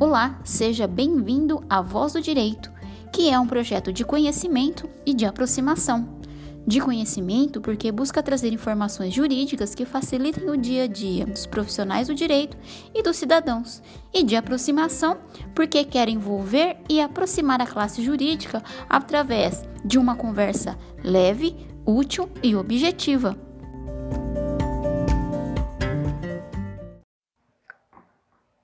Olá, seja bem-vindo à Voz do Direito, que é um projeto de conhecimento e de aproximação. De conhecimento, porque busca trazer informações jurídicas que facilitem o dia a dia dos profissionais do direito e dos cidadãos. E de aproximação, porque quer envolver e aproximar a classe jurídica através de uma conversa leve, útil e objetiva.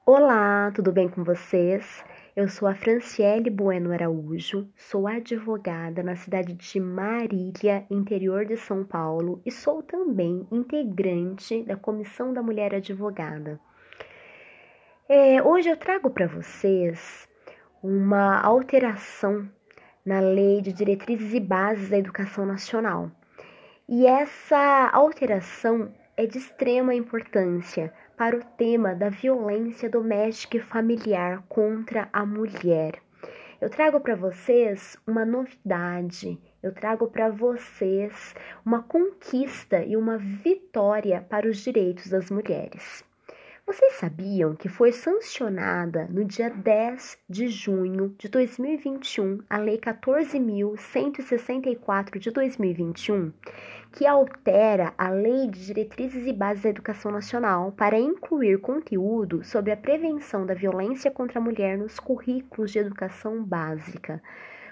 Olá, tudo bem com vocês? Eu sou a Franciele Bueno Araújo, sou advogada na cidade de Marília, interior de São Paulo, e sou também integrante da Comissão da Mulher Advogada. É, hoje eu trago para vocês uma alteração na Lei de Diretrizes e Bases da Educação Nacional. E essa alteração é de extrema importância para o tema da violência doméstica e familiar contra a mulher. Eu trago para vocês uma novidade, eu trago para vocês uma conquista e uma vitória para os direitos das mulheres. Vocês sabiam que foi sancionada no dia 10 de junho de 2021 a Lei 14.164 de 2021, que altera a Lei de Diretrizes e Bases da Educação Nacional para incluir conteúdo sobre a prevenção da violência contra a mulher nos currículos de educação básica.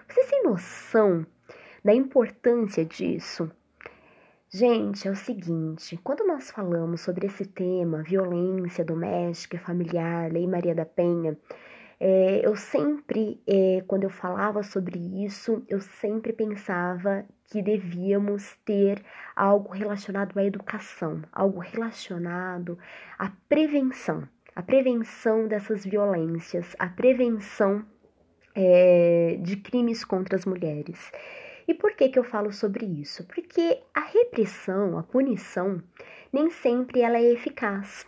Vocês têm noção da importância disso? Gente, é o seguinte: quando nós falamos sobre esse tema, violência doméstica familiar, Lei Maria da Penha, é, eu sempre, é, quando eu falava sobre isso, eu sempre pensava que devíamos ter algo relacionado à educação, algo relacionado à prevenção, a prevenção dessas violências, a prevenção é, de crimes contra as mulheres. E por que, que eu falo sobre isso? Porque a repressão, a punição, nem sempre ela é eficaz.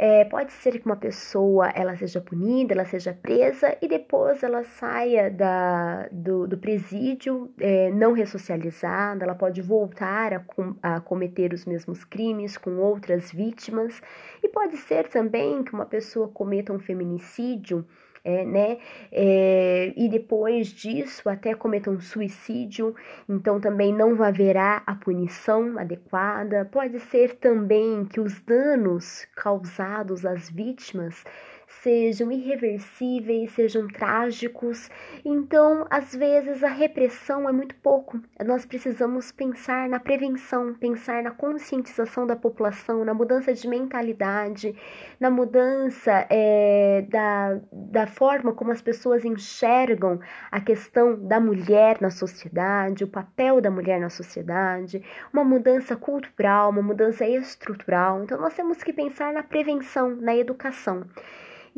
É, pode ser que uma pessoa ela seja punida, ela seja presa e depois ela saia da, do, do presídio é, não ressocializada, ela pode voltar a, com, a cometer os mesmos crimes com outras vítimas e pode ser também que uma pessoa cometa um feminicídio é, né? É, e depois disso até cometam um suicídio, então também não haverá a punição adequada. Pode ser também que os danos causados às vítimas sejam irreversíveis, sejam trágicos. Então, às vezes, a repressão é muito pouco. Nós precisamos pensar na prevenção, pensar na conscientização da população, na mudança de mentalidade, na mudança é, da, da forma como as pessoas enxergam a questão da mulher na sociedade, o papel da mulher na sociedade, uma mudança cultural, uma mudança estrutural. Então, nós temos que pensar na prevenção, na educação.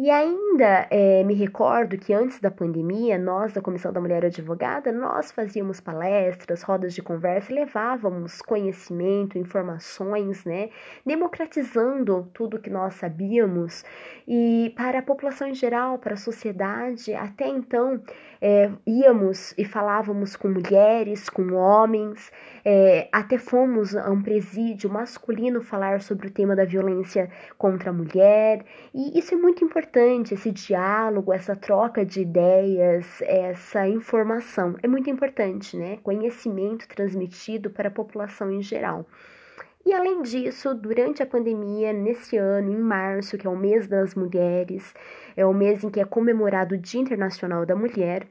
E ainda é, me recordo que antes da pandemia, nós da Comissão da Mulher Advogada, nós fazíamos palestras, rodas de conversa, levávamos conhecimento, informações, né, democratizando tudo que nós sabíamos e para a população em geral, para a sociedade. Até então, é, íamos e falávamos com mulheres, com homens, é, até fomos a um presídio masculino falar sobre o tema da violência contra a mulher, e isso é muito importante importante esse diálogo, essa troca de ideias, essa informação. É muito importante, né? Conhecimento transmitido para a população em geral. E além disso, durante a pandemia, nesse ano, em março, que é o mês das mulheres, é o mês em que é comemorado o Dia Internacional da Mulher,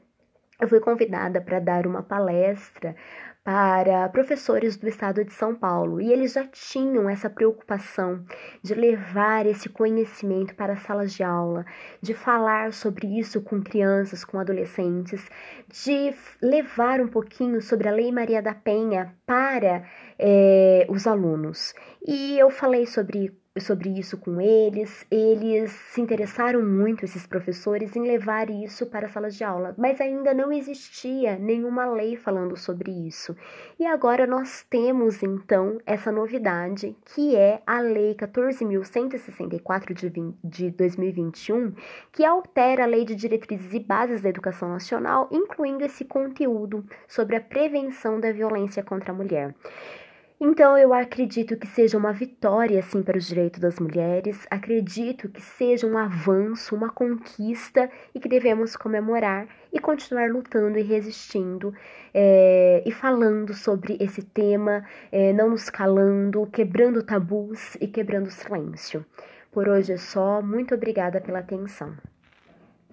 eu fui convidada para dar uma palestra para professores do estado de São Paulo e eles já tinham essa preocupação de levar esse conhecimento para as salas de aula, de falar sobre isso com crianças, com adolescentes, de levar um pouquinho sobre a Lei Maria da Penha para é, os alunos. E eu falei sobre sobre isso com eles. Eles se interessaram muito, esses professores, em levar isso para as salas de aula, mas ainda não existia nenhuma lei falando sobre isso. E agora nós temos então essa novidade, que é a Lei 14.164 de, de 2021, que altera a Lei de Diretrizes e Bases da Educação Nacional, incluindo esse conteúdo sobre a prevenção da violência contra a mulher. Então eu acredito que seja uma vitória sim para os direitos das mulheres, acredito que seja um avanço, uma conquista e que devemos comemorar e continuar lutando e resistindo é, e falando sobre esse tema, é, não nos calando, quebrando tabus e quebrando silêncio. Por hoje é só, muito obrigada pela atenção.